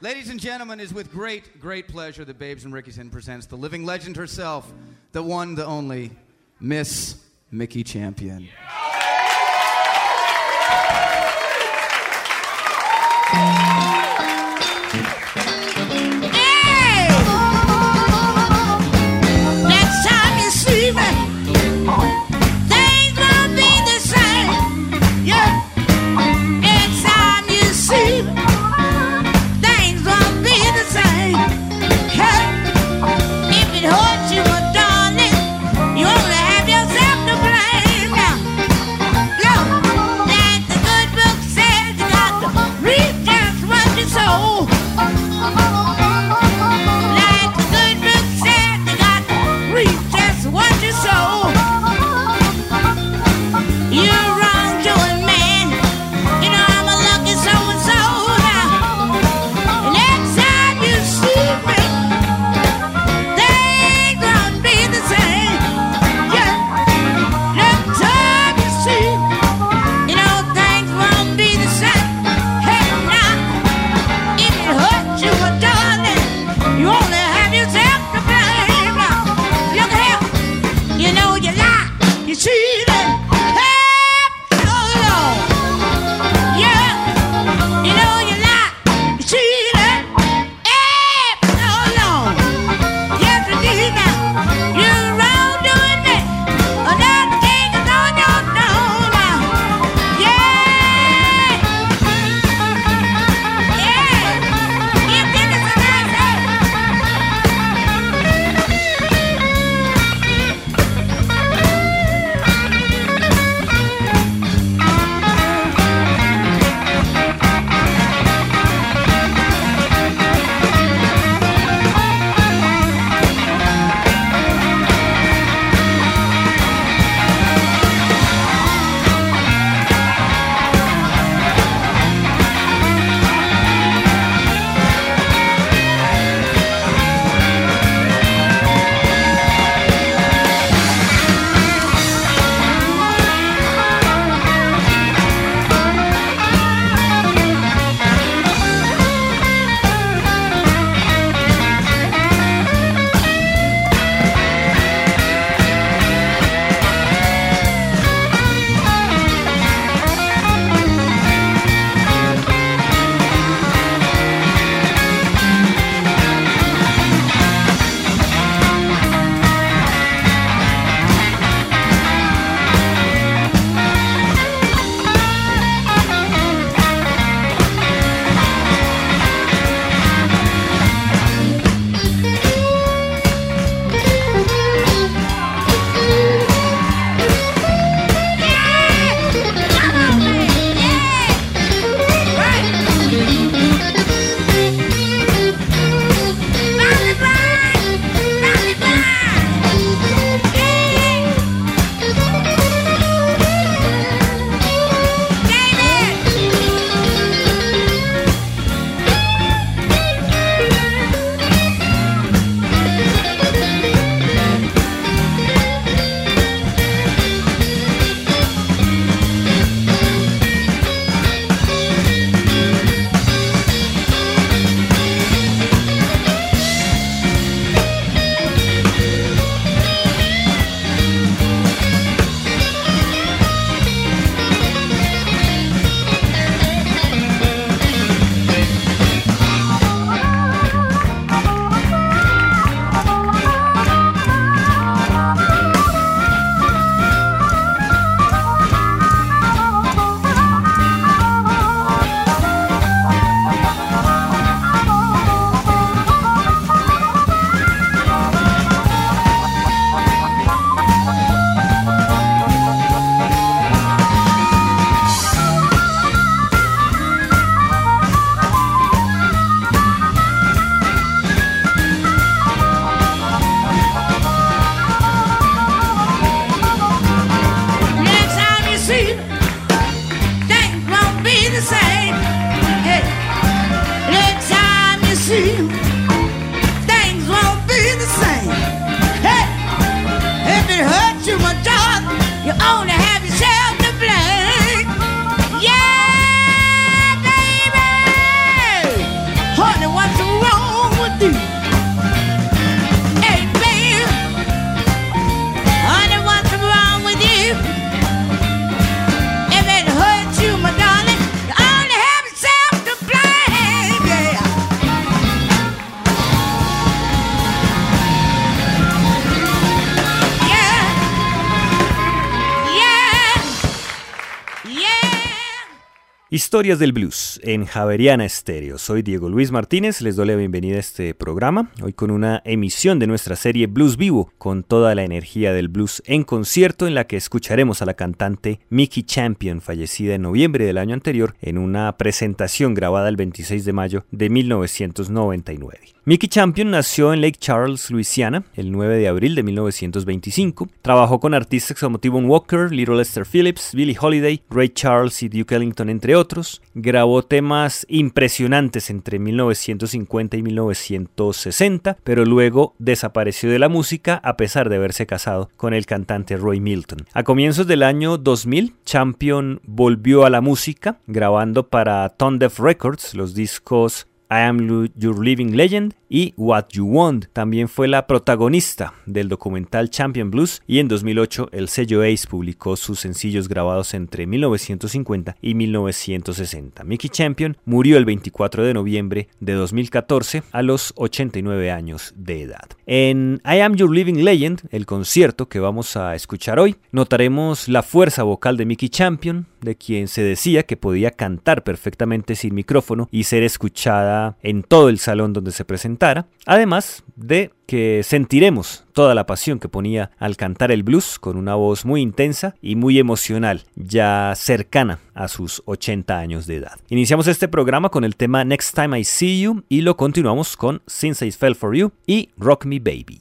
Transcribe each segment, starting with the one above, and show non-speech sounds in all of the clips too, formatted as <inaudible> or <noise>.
Ladies and gentlemen, it's with great, great pleasure that Babe's and Ricky's Inn presents the living legend herself, the one, the only, Miss Mickey Champion. Yeah. Historias del Blues en Javeriana Estéreo. Soy Diego Luis Martínez, les doy la bienvenida a este programa, hoy con una emisión de nuestra serie Blues Vivo, con toda la energía del blues en concierto en la que escucharemos a la cantante Mickey Champion, fallecida en noviembre del año anterior, en una presentación grabada el 26 de mayo de 1999. Mickey Champion nació en Lake Charles, Luisiana, el 9 de abril de 1925. Trabajó con artistas como T-Bone Walker, Little Lester Phillips, Billie Holiday, Ray Charles y Duke Ellington, entre otros. Grabó temas impresionantes entre 1950 y 1960, pero luego desapareció de la música a pesar de haberse casado con el cantante Roy Milton. A comienzos del año 2000, Champion volvió a la música, grabando para Tone Records los discos I Am Your Living Legend y What You Want. También fue la protagonista del documental Champion Blues y en 2008 el sello Ace publicó sus sencillos grabados entre 1950 y 1960. Mickey Champion murió el 24 de noviembre de 2014 a los 89 años de edad. En I Am Your Living Legend, el concierto que vamos a escuchar hoy, notaremos la fuerza vocal de Mickey Champion, de quien se decía que podía cantar perfectamente sin micrófono y ser escuchada en todo el salón donde se además de que sentiremos toda la pasión que ponía al cantar el blues con una voz muy intensa y muy emocional, ya cercana a sus 80 años de edad. Iniciamos este programa con el tema Next Time I See You y lo continuamos con Since I Fell For You y Rock Me Baby.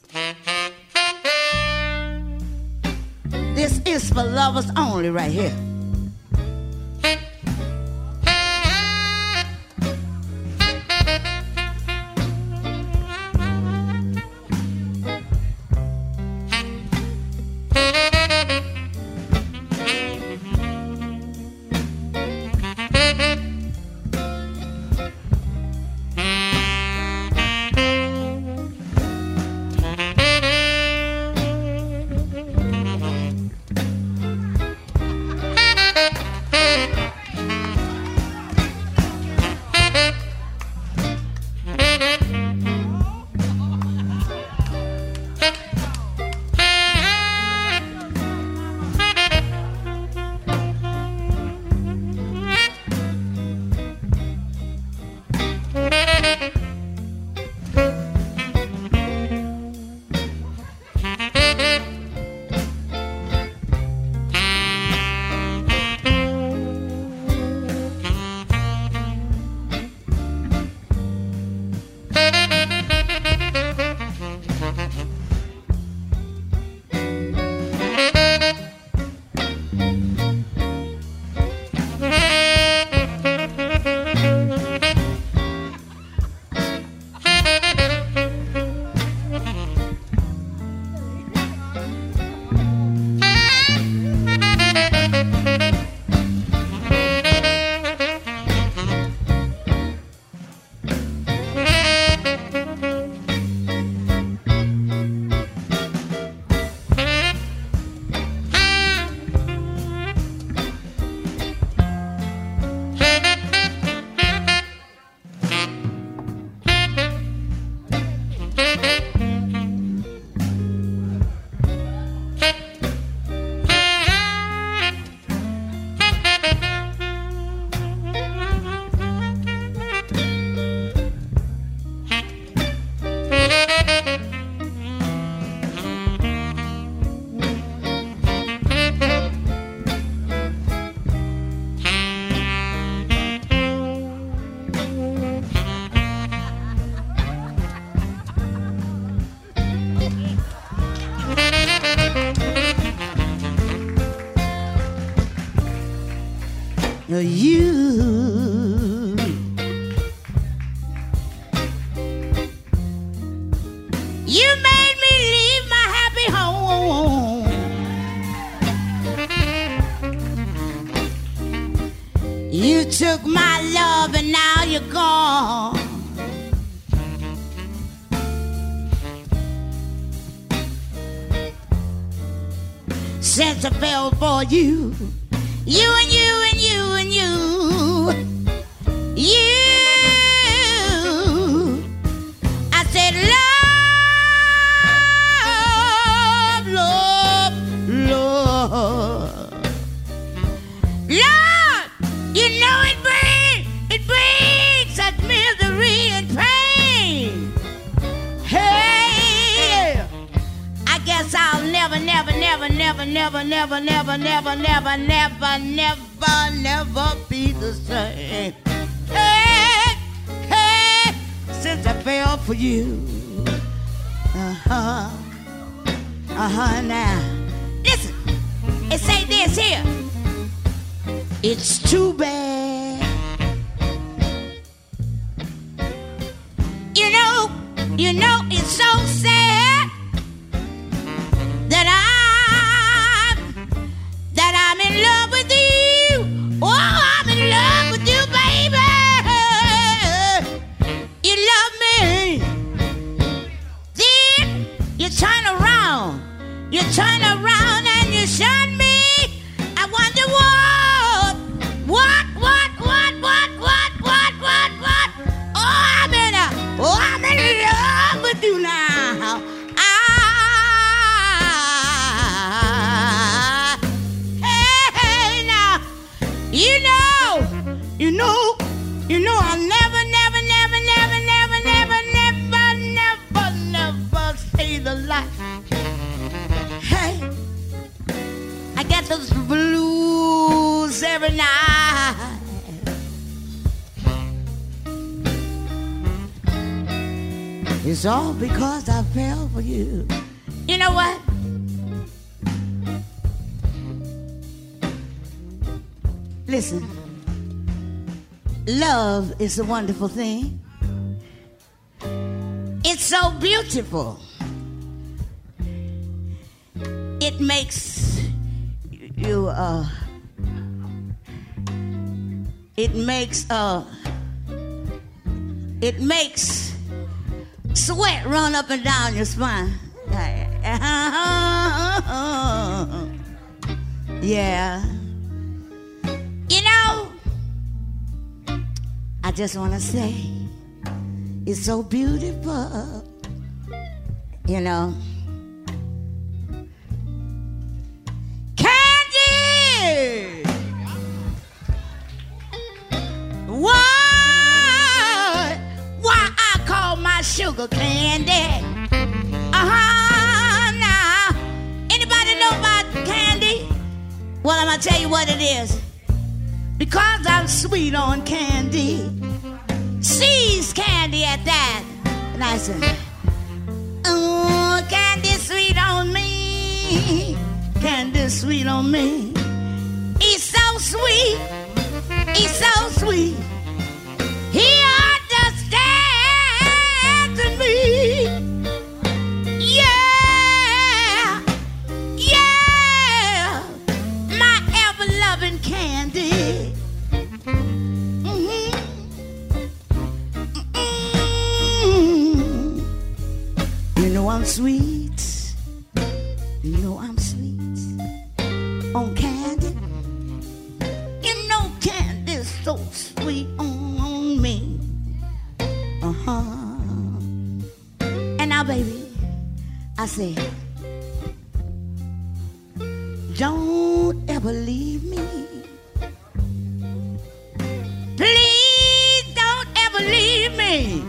This is for lovers only right here. You never, never, never, never, never, never, never be the same. Hey, hey, since I fell for you. Uh huh. Uh huh. Now, listen. It say this here. It's too bad. You know, you know, it's so sad. Blues every night. It's all because I fell for you. You know what? Listen, love is a wonderful thing. It's so beautiful. It makes you uh it makes uh it makes sweat run up and down your spine. <laughs> Yeah. You know, I just want to say it's so beautiful. You know. Sugar candy? Uh-huh, now. Anybody know about candy? Well, I'm gonna tell you what it is. Because I'm sweet on candy. Sees candy at that. And I said, Oh, candy sweet on me. Candy sweet on me. He's so sweet. He's so sweet. Sweet. You know I'm sweet on candy. You know candy's so sweet on me. Uh huh. And now, baby, I say, don't ever leave me. Please don't ever leave me.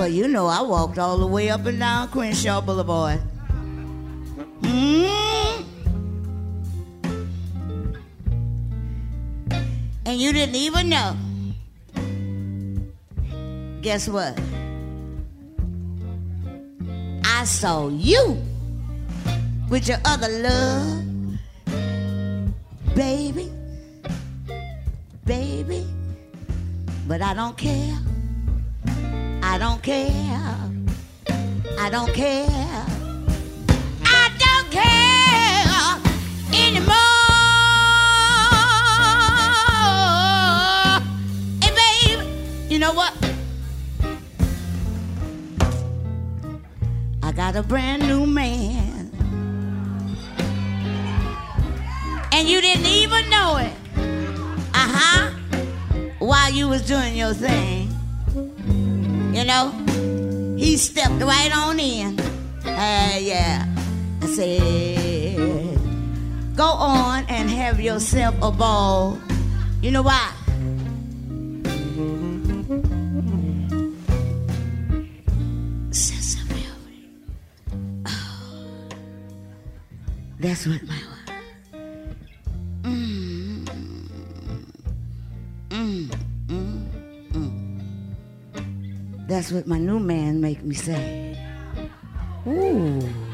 But you know, I walked all the way up and down Crenshaw Boulevard. Mm. And you didn't even know. Guess what? I saw you with your other love, baby, baby, but I don't care. I don't care. I don't care. I don't care anymore. Hey, babe, you know what? I got a brand new man. And you didn't even know it. Uh huh. While you was doing your thing you know. He stepped right on in. Hey, yeah. I said, go on and have yourself a ball. You know why? what my new man make me say. Ooh.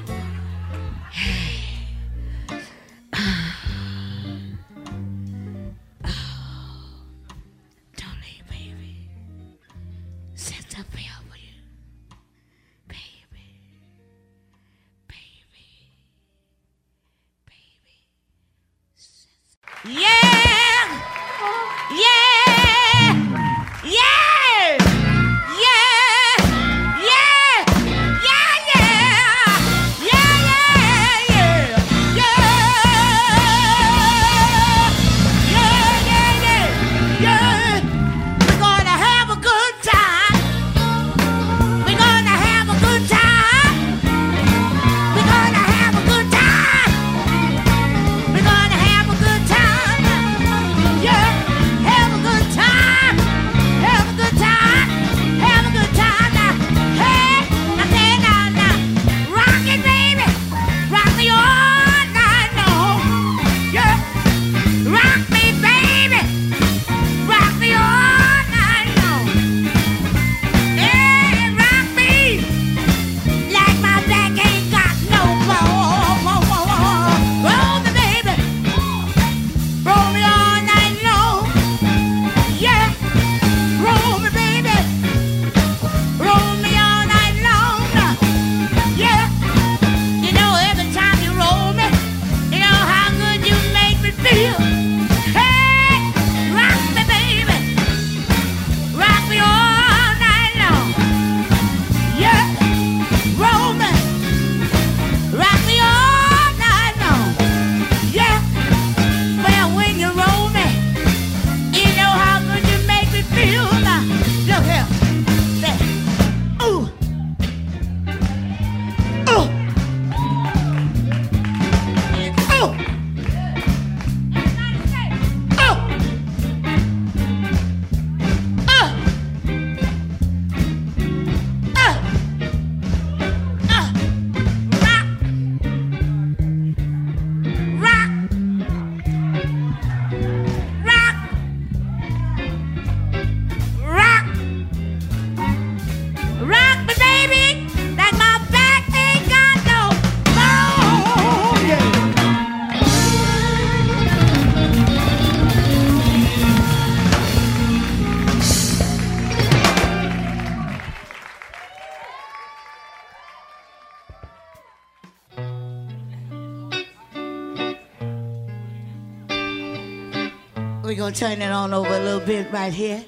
We're going to turn it on over a little bit right here.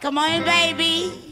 Come on, baby.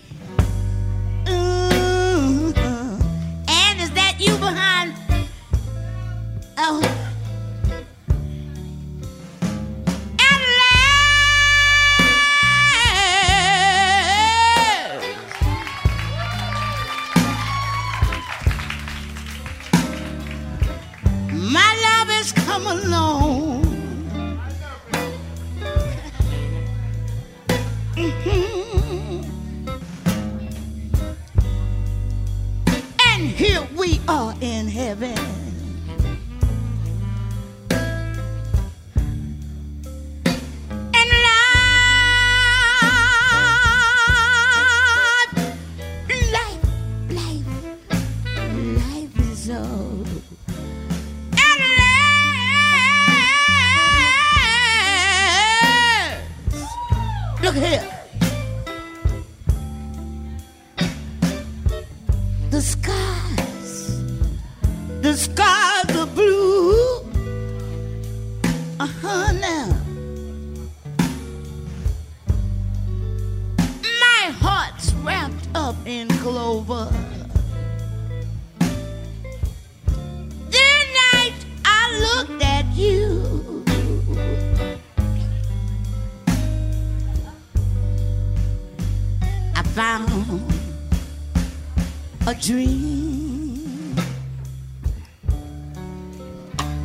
a dream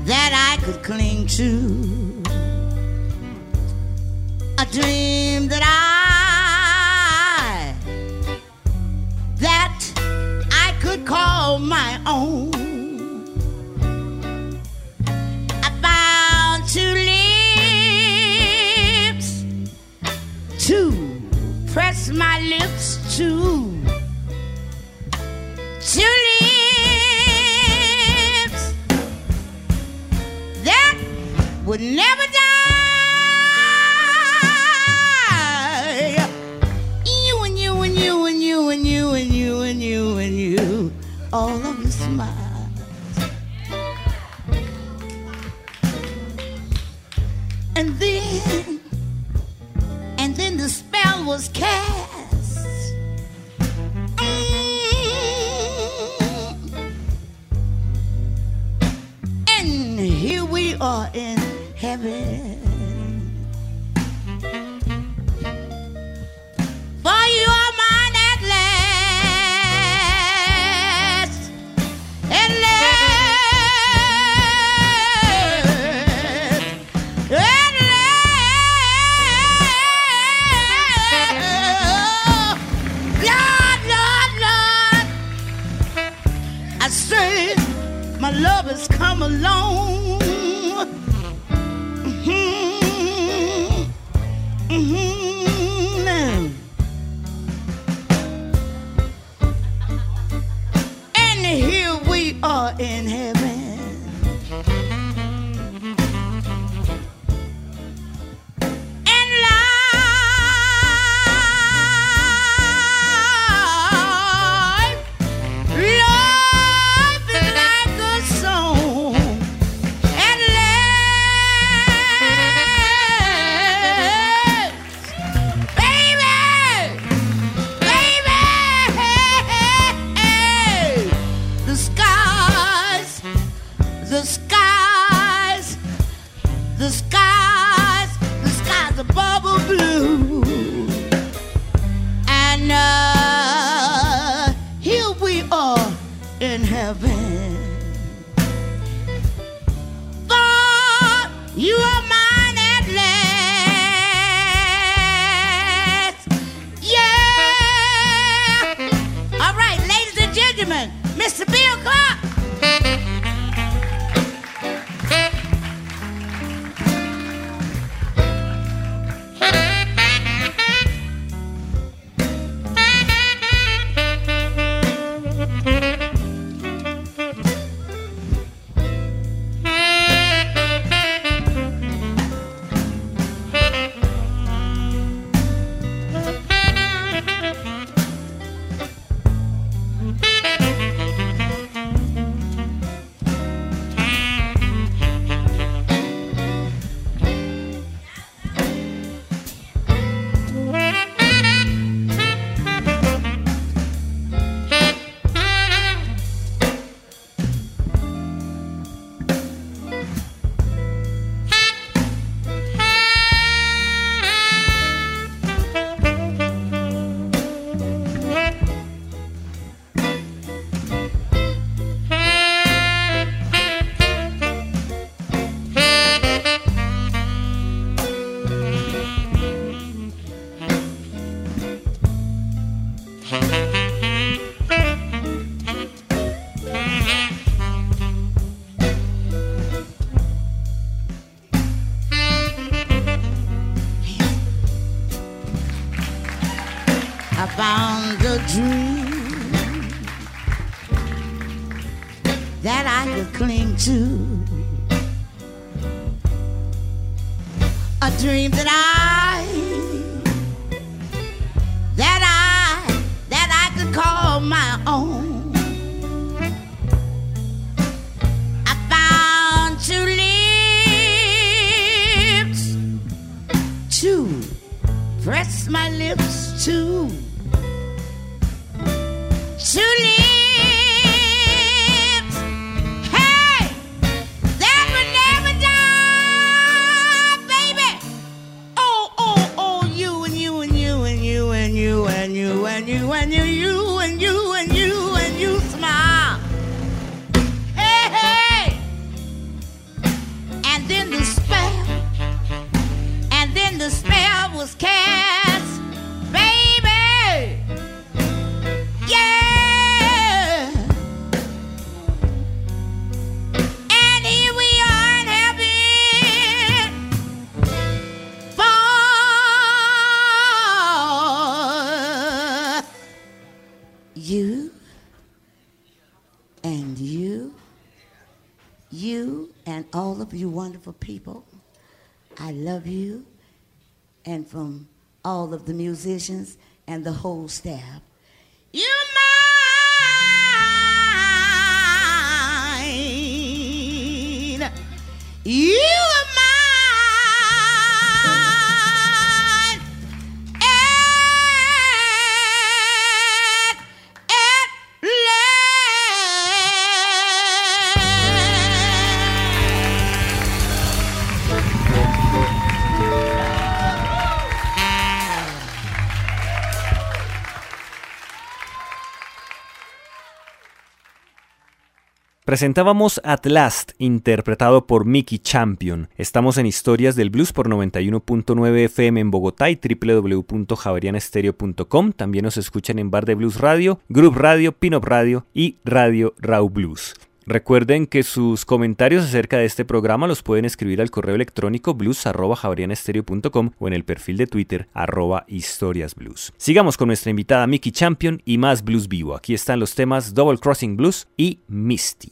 that I could cling to, a dream that I that I could call my own. I found two lips to press my lips to. never are in heaven. All of you wonderful people. I love you. And from all of the musicians and the whole staff. You mine. You Presentábamos At Last, interpretado por Mickey Champion. Estamos en Historias del Blues por 91.9 FM en Bogotá y www.javerianestereo.com. También nos escuchan en Bar de Blues Radio, Group Radio, Pin-Up Radio y Radio Raw Blues. Recuerden que sus comentarios acerca de este programa los pueden escribir al correo electrónico blues.javerianestereo.com o en el perfil de Twitter arroba historiasblues. Sigamos con nuestra invitada Mickey Champion y más blues vivo. Aquí están los temas Double Crossing Blues y Misty.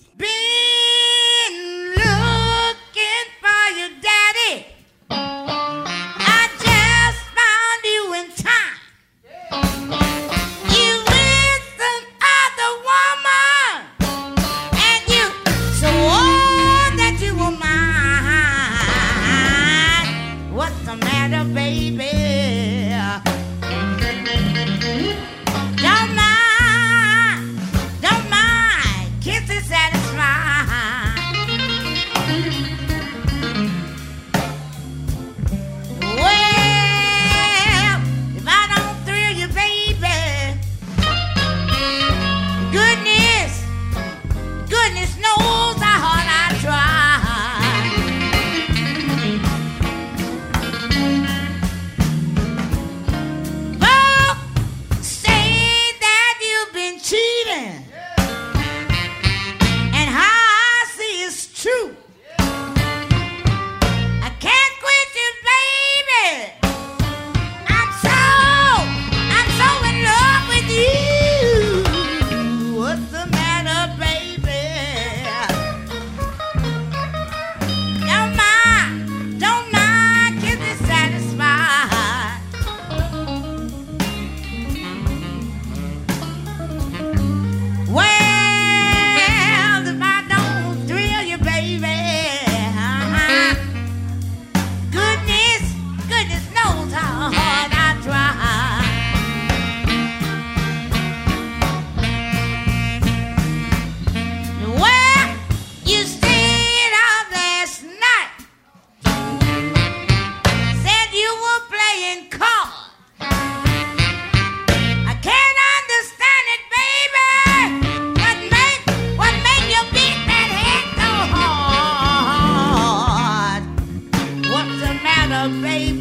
baby.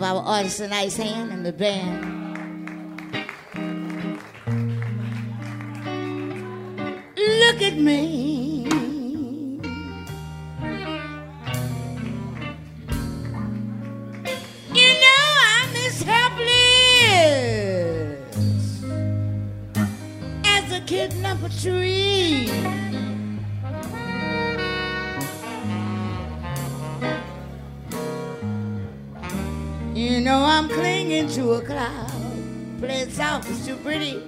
give our artists a nice hand and the band. to a cloud, playing too pretty.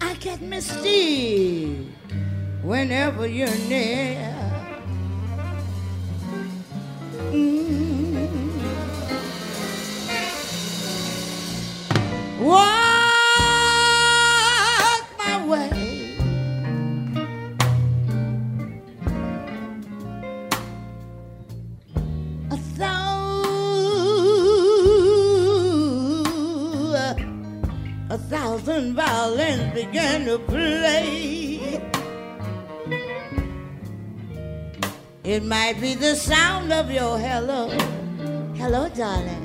I get misty whenever you're near. love you. Hello. Hello, darling.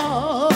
Oh.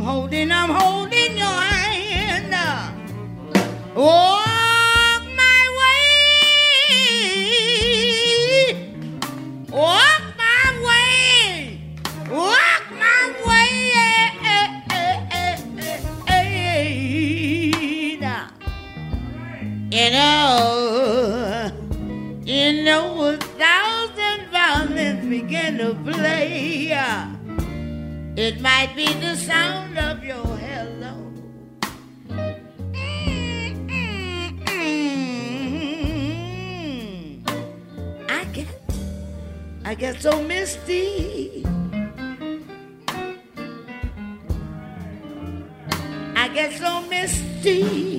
I'm holding, I'm holding your hand. Walk my way. Walk my way. Walk my way. You know, you know, a thousand violins begin to play. It might be the sound. Get so misty. I get so misty.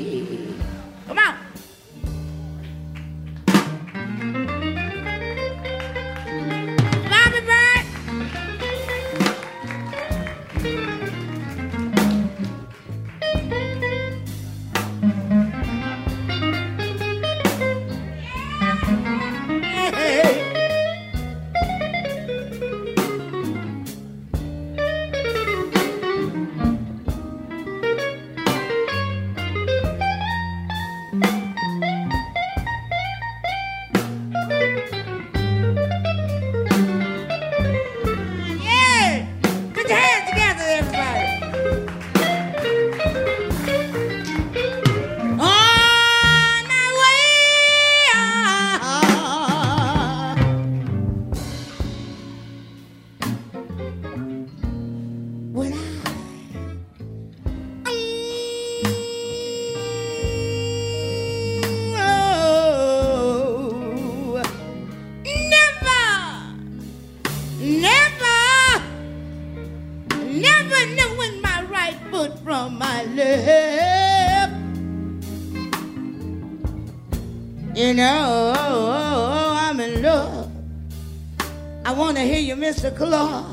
You,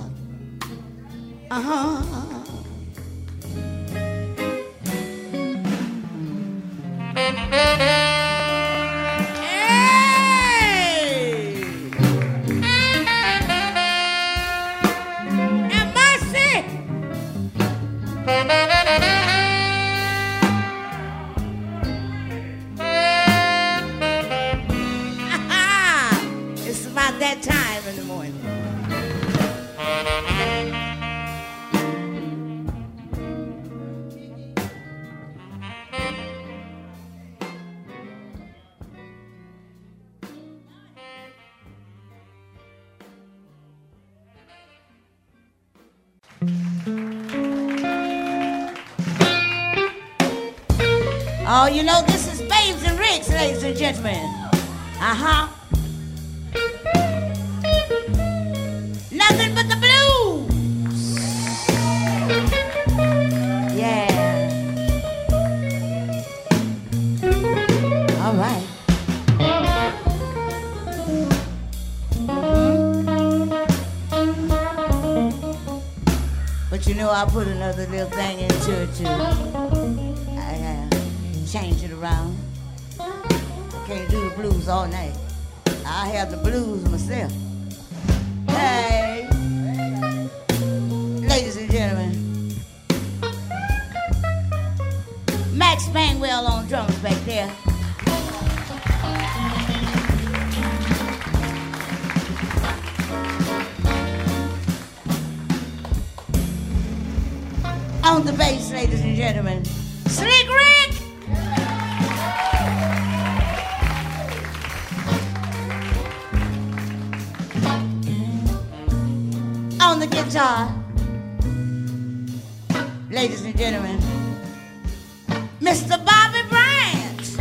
and gentlemen. Uh huh. Nothing but the blues. Yeah. All right. But you know, I put another little thing into it too. I uh, change it around. Can't do the blues all night. I have the blues myself. Hey, ladies and gentlemen, Max Bangwell on drums back there. On the bass, ladies and gentlemen, gentlemen, Mr. Bobby Bryant.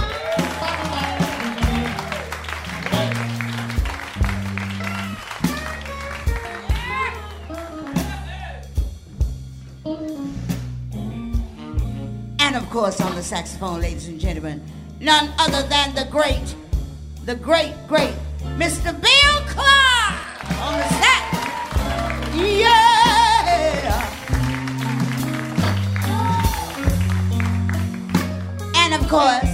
And of course, on the saxophone, ladies and gentlemen, none other than the great, the great, great Mr. Bill Clark And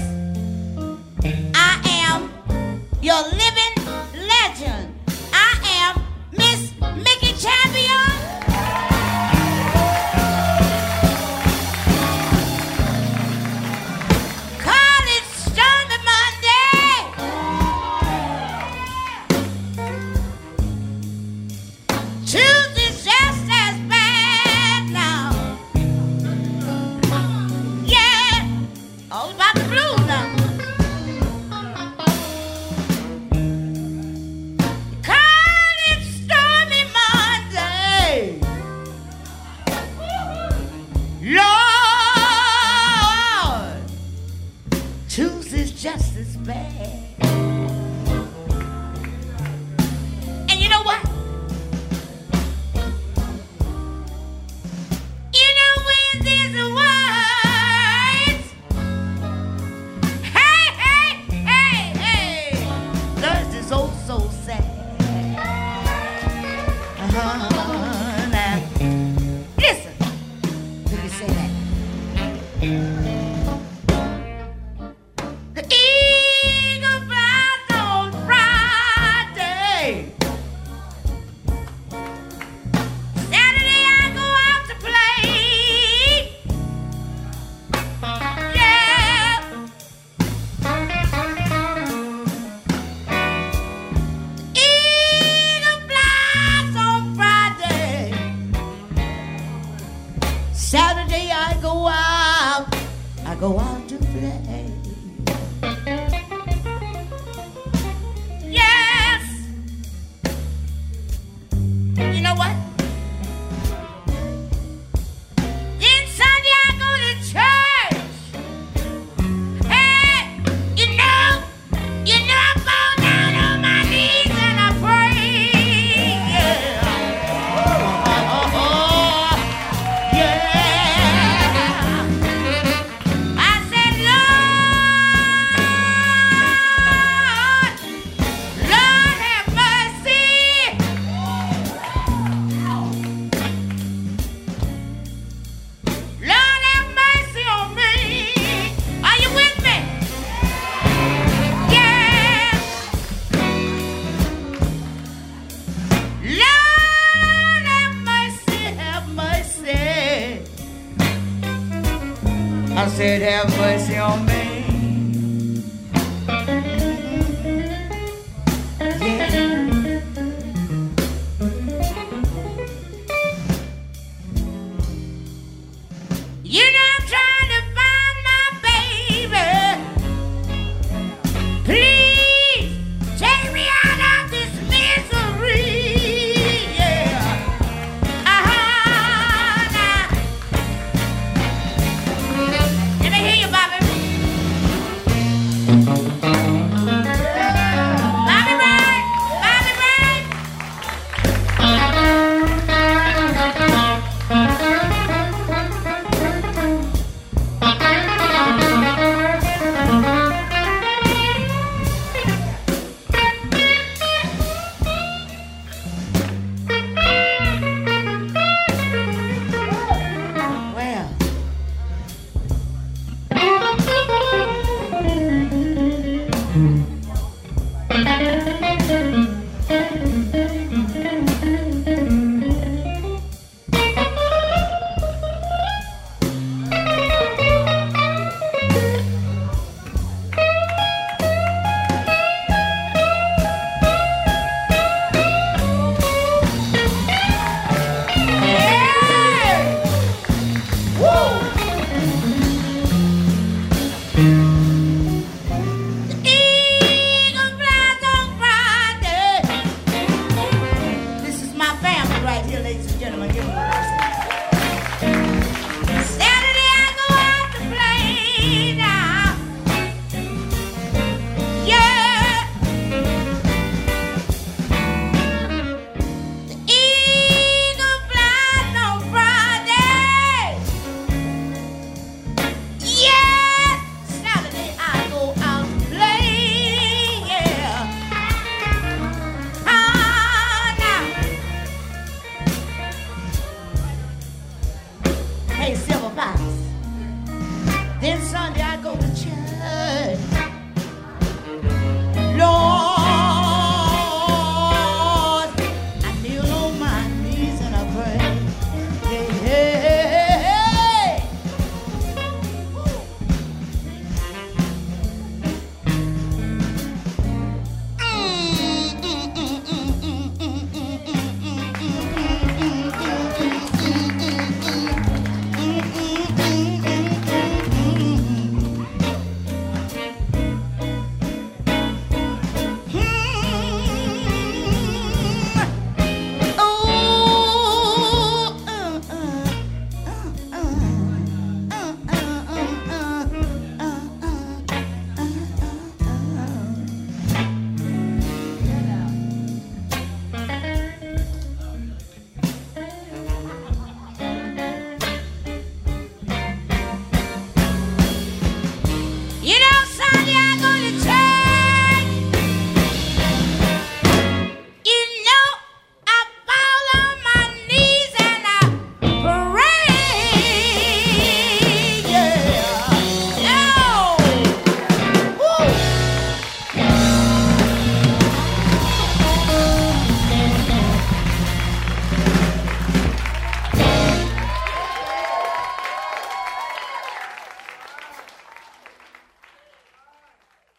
all about the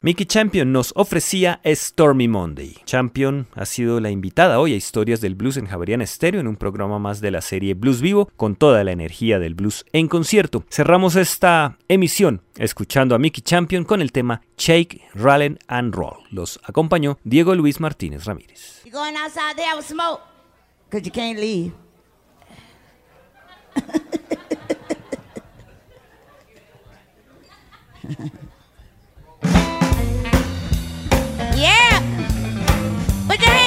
Mickey Champion nos ofrecía Stormy Monday. Champion ha sido la invitada hoy a Historias del Blues en Javeriana Estéreo en un programa más de la serie Blues Vivo con toda la energía del blues en concierto. Cerramos esta emisión escuchando a Mickey Champion con el tema Shake, Rallen and Roll. Los acompañó Diego Luis Martínez Ramírez. <laughs> yeah. Put your hands